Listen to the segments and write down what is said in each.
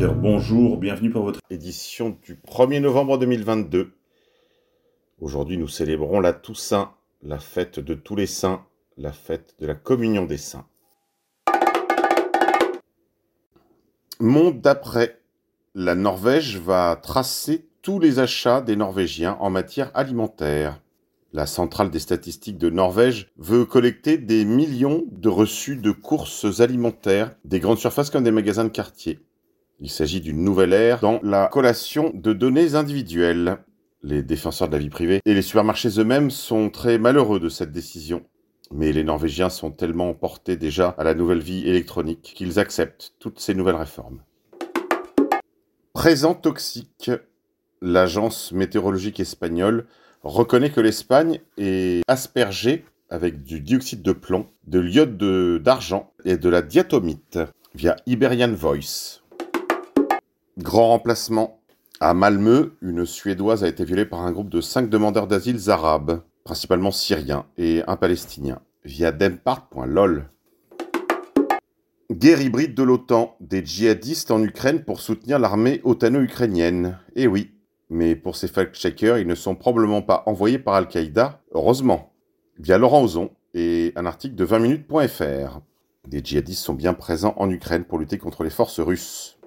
Bonjour, bienvenue pour votre édition du 1er novembre 2022. Aujourd'hui, nous célébrons la Toussaint, la fête de tous les saints, la fête de la communion des saints. Monde d'après, la Norvège va tracer tous les achats des Norvégiens en matière alimentaire. La centrale des statistiques de Norvège veut collecter des millions de reçus de courses alimentaires des grandes surfaces comme des magasins de quartier. Il s'agit d'une nouvelle ère dans la collation de données individuelles. Les défenseurs de la vie privée et les supermarchés eux-mêmes sont très malheureux de cette décision. Mais les Norvégiens sont tellement portés déjà à la nouvelle vie électronique qu'ils acceptent toutes ces nouvelles réformes. Présent toxique. L'agence météorologique espagnole reconnaît que l'Espagne est aspergée avec du dioxyde de plomb, de l'iode d'argent et de la diatomite via Iberian Voice. Grand remplacement. À Malmö, une Suédoise a été violée par un groupe de cinq demandeurs d'asile arabes, principalement syriens, et un Palestinien, via dempart.lol. Guerre hybride de l'OTAN, des djihadistes en Ukraine pour soutenir l'armée otano-ukrainienne. Eh oui, mais pour ces fact-checkers, ils ne sont probablement pas envoyés par Al-Qaïda, heureusement, via Laurent Ozon et un article de 20minutes.fr. Des djihadistes sont bien présents en Ukraine pour lutter contre les forces russes.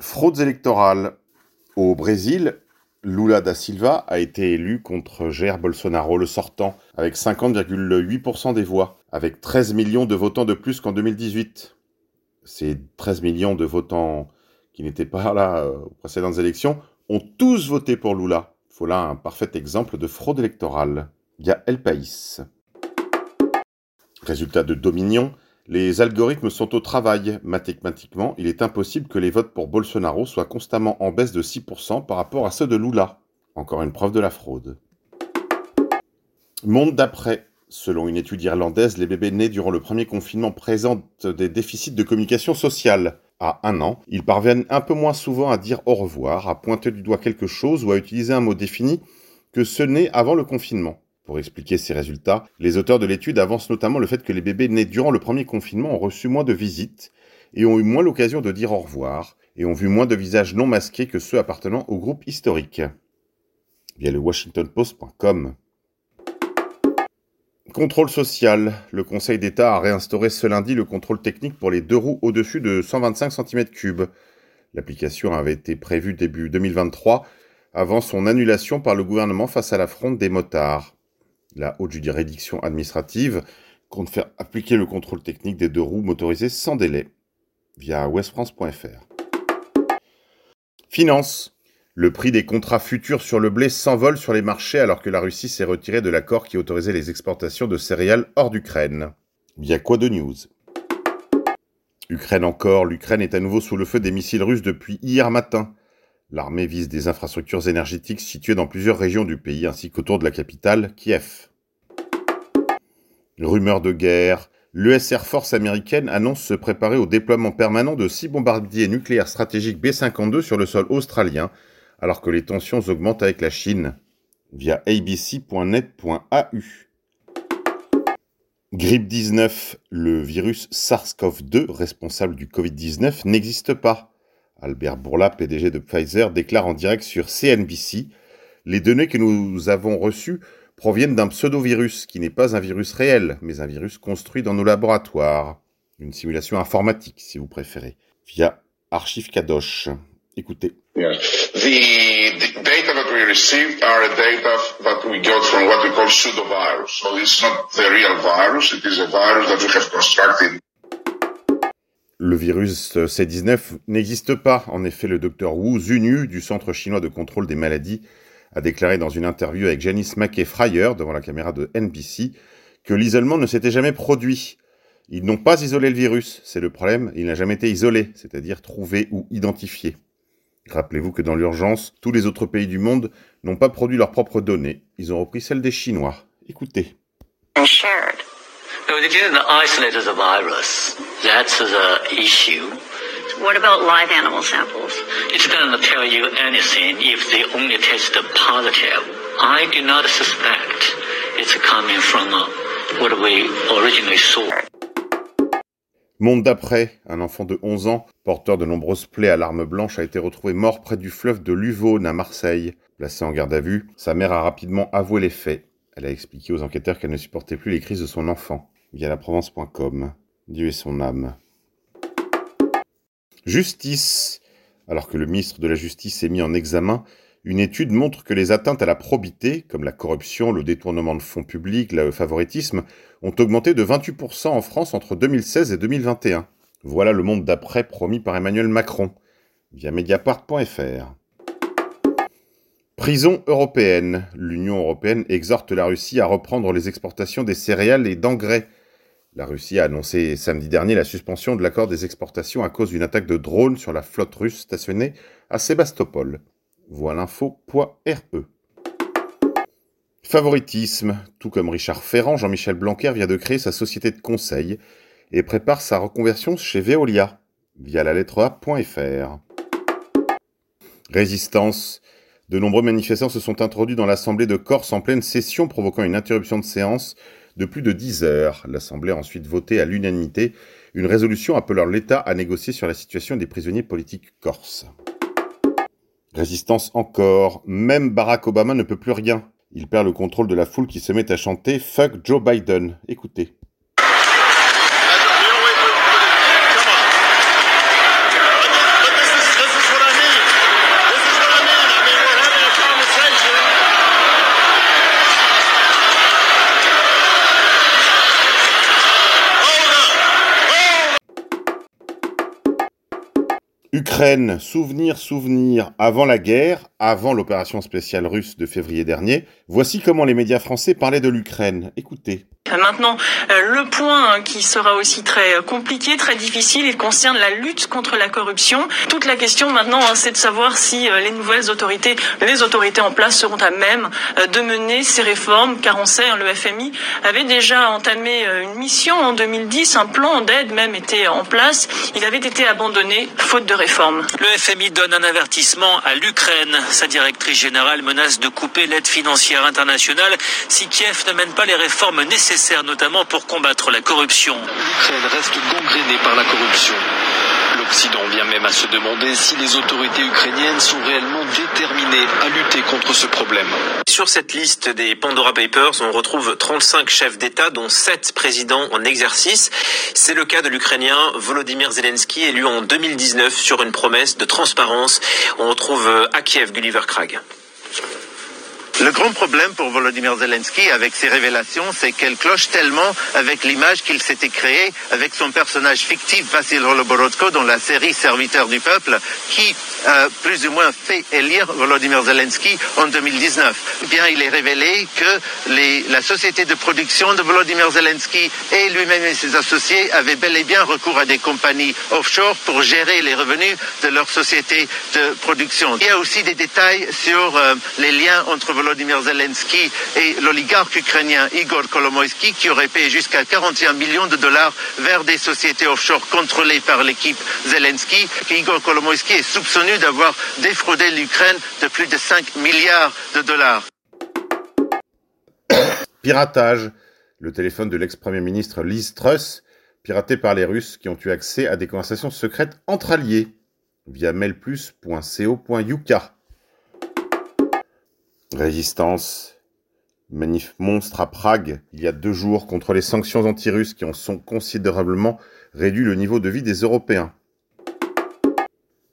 Fraudes électorales. Au Brésil, Lula da Silva a été élu contre Jair Bolsonaro, le sortant, avec 50,8% des voix, avec 13 millions de votants de plus qu'en 2018. Ces 13 millions de votants qui n'étaient pas là euh, aux précédentes élections, ont tous voté pour Lula. Voilà un parfait exemple de fraude électorale. via El País. Résultat de Dominion, les algorithmes sont au travail. Mathématiquement, il est impossible que les votes pour Bolsonaro soient constamment en baisse de 6% par rapport à ceux de Lula. Encore une preuve de la fraude. Monde d'après. Selon une étude irlandaise, les bébés nés durant le premier confinement présentent des déficits de communication sociale à un an, ils parviennent un peu moins souvent à dire au revoir, à pointer du doigt quelque chose ou à utiliser un mot défini que ce n'est avant le confinement. Pour expliquer ces résultats, les auteurs de l'étude avancent notamment le fait que les bébés nés durant le premier confinement ont reçu moins de visites et ont eu moins l'occasion de dire au revoir et ont vu moins de visages non masqués que ceux appartenant au groupe historique. Via le WashingtonPost.com. Contrôle social. Le Conseil d'État a réinstauré ce lundi le contrôle technique pour les deux roues au-dessus de 125 cm3. L'application avait été prévue début 2023 avant son annulation par le gouvernement face à la fronde des motards. La haute juridiction administrative compte faire appliquer le contrôle technique des deux roues motorisées sans délai via westfrance.fr. Finance. Le prix des contrats futurs sur le blé s'envole sur les marchés alors que la Russie s'est retirée de l'accord qui autorisait les exportations de céréales hors d'Ukraine. Via quoi de news? Ukraine encore, l'Ukraine est à nouveau sous le feu des missiles russes depuis hier matin. L'armée vise des infrastructures énergétiques situées dans plusieurs régions du pays ainsi qu'autour de la capitale, Kiev. Rumeur de guerre, l'US Air Force américaine annonce se préparer au déploiement permanent de six bombardiers nucléaires stratégiques B-52 sur le sol australien alors que les tensions augmentent avec la Chine via abc.net.au. Grippe 19, le virus SARS-CoV-2 responsable du Covid-19 n'existe pas. Albert Bourla, PDG de Pfizer, déclare en direct sur CNBC Les données que nous avons reçues proviennent d'un pseudovirus qui n'est pas un virus réel, mais un virus construit dans nos laboratoires. Une simulation informatique, si vous préférez, via Archive Kadosh. Écoutez. The, data that we. Le virus C19 n'existe pas. En effet, le docteur Wu Zunyu du Centre chinois de contrôle des maladies a déclaré dans une interview avec Janice Mackey-Fryer devant la caméra de NBC que l'isolement ne s'était jamais produit. Ils n'ont pas isolé le virus, c'est le problème, il n'a jamais été isolé, c'est-à-dire trouvé ou identifié. Rappelez-vous que dans l'urgence, tous les autres pays du monde n'ont pas produit leurs propres données. Ils ont repris celles des Chinois. Écoutez. No, they didn't isolate the virus. That's the issue. What about live animal samples? It doesn't tell you anything if they only test positive. I do not suspect it's coming from uh, what we originally saw. Monde d'après, un enfant de 11 ans, porteur de nombreuses plaies à l'arme blanche, a été retrouvé mort près du fleuve de Luvone à Marseille. Placé en garde à vue, sa mère a rapidement avoué les faits. Elle a expliqué aux enquêteurs qu'elle ne supportait plus les crises de son enfant. Via la Provence.com. Dieu et son âme. Justice. Alors que le ministre de la Justice est mis en examen, une étude montre que les atteintes à la probité, comme la corruption, le détournement de fonds publics, le favoritisme, ont augmenté de 28% en France entre 2016 et 2021. Voilà le monde d'après promis par Emmanuel Macron, via mediapart.fr. Prison européenne. L'Union européenne exhorte la Russie à reprendre les exportations des céréales et d'engrais. La Russie a annoncé samedi dernier la suspension de l'accord des exportations à cause d'une attaque de drones sur la flotte russe stationnée à Sébastopol. Voilà l'info.re. Favoritisme. Tout comme Richard Ferrand, Jean-Michel Blanquer vient de créer sa société de conseil et prépare sa reconversion chez Veolia via la lettre A.fr. Résistance. De nombreux manifestants se sont introduits dans l'Assemblée de Corse en pleine session, provoquant une interruption de séance de plus de 10 heures. L'Assemblée a ensuite voté à l'unanimité une résolution appelant l'État à négocier sur la situation des prisonniers politiques corses. Résistance encore. Même Barack Obama ne peut plus rien. Il perd le contrôle de la foule qui se met à chanter Fuck Joe Biden. Écoutez. Ukraine, souvenir, souvenir, avant la guerre, avant l'opération spéciale russe de février dernier, voici comment les médias français parlaient de l'Ukraine. Écoutez. Maintenant, euh, le point qui sera aussi très euh, compliqué, très difficile, il concerne la lutte contre la corruption. Toute la question maintenant, hein, c'est de savoir si euh, les nouvelles autorités, les autorités en place seront à même de mener ces réformes, car on sait, hein, le FMI avait déjà entamé une mission en 2010, un plan d'aide même était en place. Il avait été abandonné faute de réforme. Le FMI donne un avertissement à l'Ukraine. Sa directrice générale menace de couper l'aide financière internationale si Kiev ne mène pas les réformes nécessaires notamment pour combattre la corruption. L'Ukraine reste gangrénée par la corruption. L'Occident vient même à se demander si les autorités ukrainiennes sont réellement déterminées à lutter contre ce problème. Sur cette liste des Pandora Papers, on retrouve 35 chefs d'État, dont 7 présidents en exercice. C'est le cas de l'Ukrainien Volodymyr Zelensky, élu en 2019 sur une promesse de transparence. On retrouve à Kiev Gulliver Krag. Le grand problème pour Volodymyr Zelensky avec ses révélations, c'est qu'elle cloche tellement avec l'image qu'il s'était créée avec son personnage fictif Vassil Holoborodko dans la série Serviteur du peuple, qui a plus ou moins fait élire Volodymyr Zelensky en 2019. Bien, il est révélé que la société de production de Volodymyr Zelensky et lui-même et ses associés avaient bel et bien recours à des compagnies offshore pour gérer les revenus de leur société de production. Il y a aussi des détails sur euh, les liens entre Volodymyr Volodymyr Zelensky et l'oligarque ukrainien Igor Kolomoisky qui aurait payé jusqu'à 41 millions de dollars vers des sociétés offshore contrôlées par l'équipe Zelensky. Igor Kolomoisky est soupçonné d'avoir défraudé l'Ukraine de plus de 5 milliards de dollars. Piratage. Le téléphone de l'ex-premier ministre Liz Truss, piraté par les Russes qui ont eu accès à des conversations secrètes entre alliés via mailplus.co.uk. Résistance. Manif monstre à Prague il y a deux jours contre les sanctions anti-russes qui ont sont considérablement réduit le niveau de vie des Européens.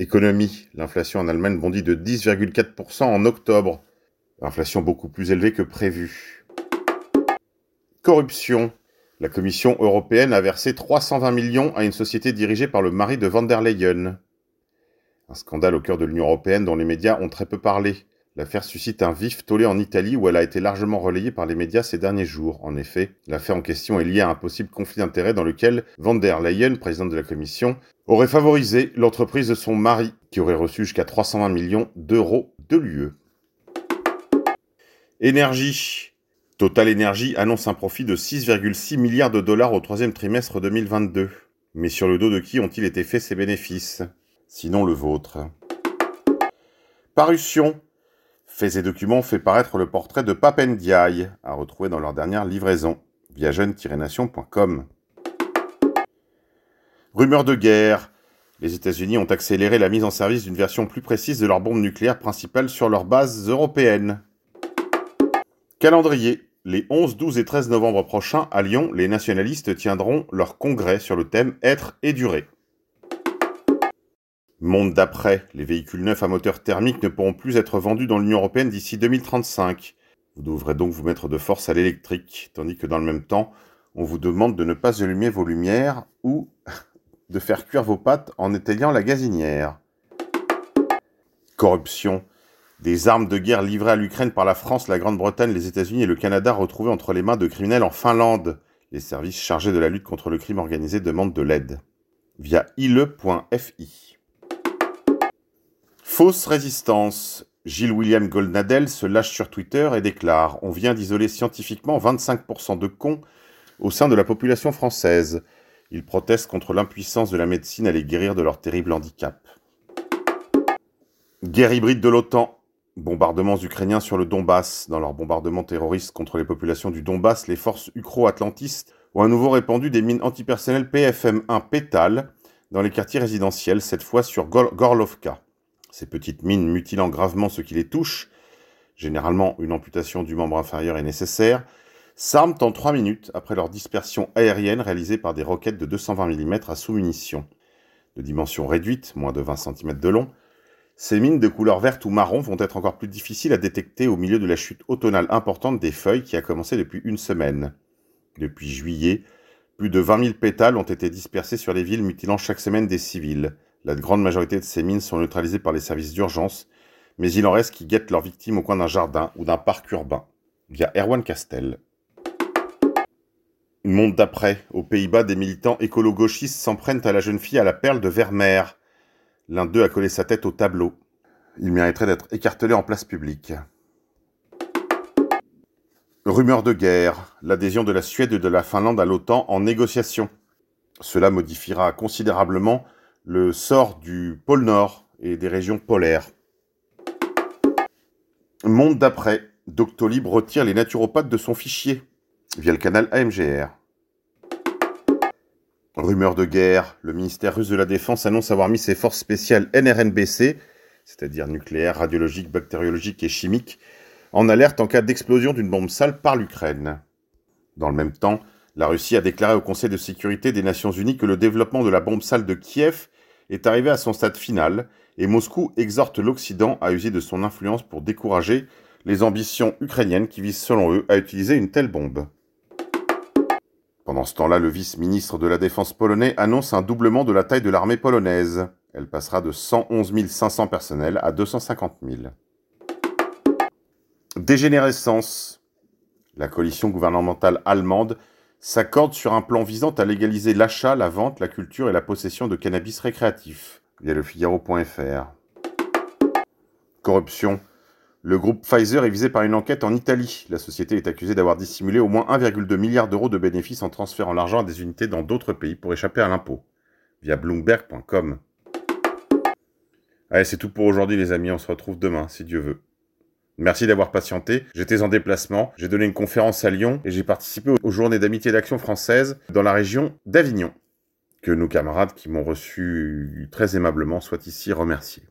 Économie. L'inflation en Allemagne bondit de 10,4% en octobre. Inflation beaucoup plus élevée que prévu. Corruption. La Commission européenne a versé 320 millions à une société dirigée par le mari de van der Leyen. Un scandale au cœur de l'Union européenne dont les médias ont très peu parlé. L'affaire suscite un vif tollé en Italie où elle a été largement relayée par les médias ces derniers jours. En effet, l'affaire en question est liée à un possible conflit d'intérêts dans lequel van der Leyen, présidente de la commission, aurait favorisé l'entreprise de son mari, qui aurait reçu jusqu'à 320 millions d'euros de l'UE. Énergie. Total Energy annonce un profit de 6,6 milliards de dollars au troisième trimestre 2022. Mais sur le dos de qui ont-ils été faits ces bénéfices? Sinon le vôtre. Parution. Faits et documents fait paraître le portrait de Papendiaï, à retrouver dans leur dernière livraison, via jeune-nation.com. Rumeur de guerre. Les États-Unis ont accéléré la mise en service d'une version plus précise de leur bombe nucléaire principale sur leurs bases européennes. Calendrier. Les 11, 12 et 13 novembre prochains, à Lyon, les nationalistes tiendront leur congrès sur le thème Être et durer. Monde d'après, les véhicules neufs à moteur thermique ne pourront plus être vendus dans l'Union européenne d'ici 2035. Vous devrez donc vous mettre de force à l'électrique, tandis que dans le même temps, on vous demande de ne pas allumer vos lumières ou de faire cuire vos pâtes en éteignant la gazinière. Corruption. Des armes de guerre livrées à l'Ukraine par la France, la Grande-Bretagne, les États-Unis et le Canada retrouvées entre les mains de criminels en Finlande. Les services chargés de la lutte contre le crime organisé demandent de l'aide. Via ile.fi. Fausse résistance. Gilles William Goldnadel se lâche sur Twitter et déclare On vient d'isoler scientifiquement 25% de cons au sein de la population française. Il proteste contre l'impuissance de la médecine à les guérir de leur terrible handicap. Guerre hybride de l'OTAN. Bombardements ukrainiens sur le Donbass. Dans leur bombardement terroriste contre les populations du Donbass, les forces ukro-atlantistes ont à nouveau répandu des mines antipersonnelles PFM-1 Pétale dans les quartiers résidentiels, cette fois sur Gorlovka. Ces petites mines mutilant gravement ceux qui les touchent, généralement une amputation du membre inférieur est nécessaire, s'arment en 3 minutes après leur dispersion aérienne réalisée par des roquettes de 220 mm à sous-munition. De dimension réduite, moins de 20 cm de long, ces mines de couleur verte ou marron vont être encore plus difficiles à détecter au milieu de la chute automnale importante des feuilles qui a commencé depuis une semaine. Depuis juillet, plus de 20 000 pétales ont été dispersés sur les villes mutilant chaque semaine des civils. La grande majorité de ces mines sont neutralisées par les services d'urgence, mais il en reste qui guettent leurs victimes au coin d'un jardin ou d'un parc urbain. Via Erwan Castel. Une monde d'après. Aux Pays-Bas, des militants écolo-gauchistes s'en prennent à la jeune fille à la perle de Vermeer. L'un d'eux a collé sa tête au tableau. Il mériterait d'être écartelé en place publique. Rumeur de guerre. L'adhésion de la Suède et de la Finlande à l'OTAN en négociation. Cela modifiera considérablement le sort du pôle Nord et des régions polaires. Monde d'après. Doctolib retire les naturopathes de son fichier via le canal AMGR. Rumeur de guerre, le ministère russe de la Défense annonce avoir mis ses forces spéciales NRNBC, c'est-à-dire nucléaires, radiologiques, bactériologiques et chimiques, en alerte en cas d'explosion d'une bombe sale par l'Ukraine. Dans le même temps, la Russie a déclaré au Conseil de sécurité des Nations Unies que le développement de la bombe sale de Kiev est arrivé à son stade final et Moscou exhorte l'Occident à user de son influence pour décourager les ambitions ukrainiennes qui visent selon eux à utiliser une telle bombe. Pendant ce temps-là, le vice-ministre de la Défense polonais annonce un doublement de la taille de l'armée polonaise. Elle passera de 111 500 personnels à 250 000. Dégénérescence. La coalition gouvernementale allemande s'accorde sur un plan visant à légaliser l'achat, la vente, la culture et la possession de cannabis récréatif, via le Figaro.fr. Corruption. Le groupe Pfizer est visé par une enquête en Italie. La société est accusée d'avoir dissimulé au moins 1,2 milliard d'euros de bénéfices en transférant l'argent à des unités dans d'autres pays pour échapper à l'impôt. Via bloomberg.com. Allez, c'est tout pour aujourd'hui les amis, on se retrouve demain si Dieu veut. Merci d'avoir patienté. J'étais en déplacement, j'ai donné une conférence à Lyon et j'ai participé aux journées d'amitié d'action française dans la région d'Avignon. Que nos camarades qui m'ont reçu très aimablement soient ici remerciés.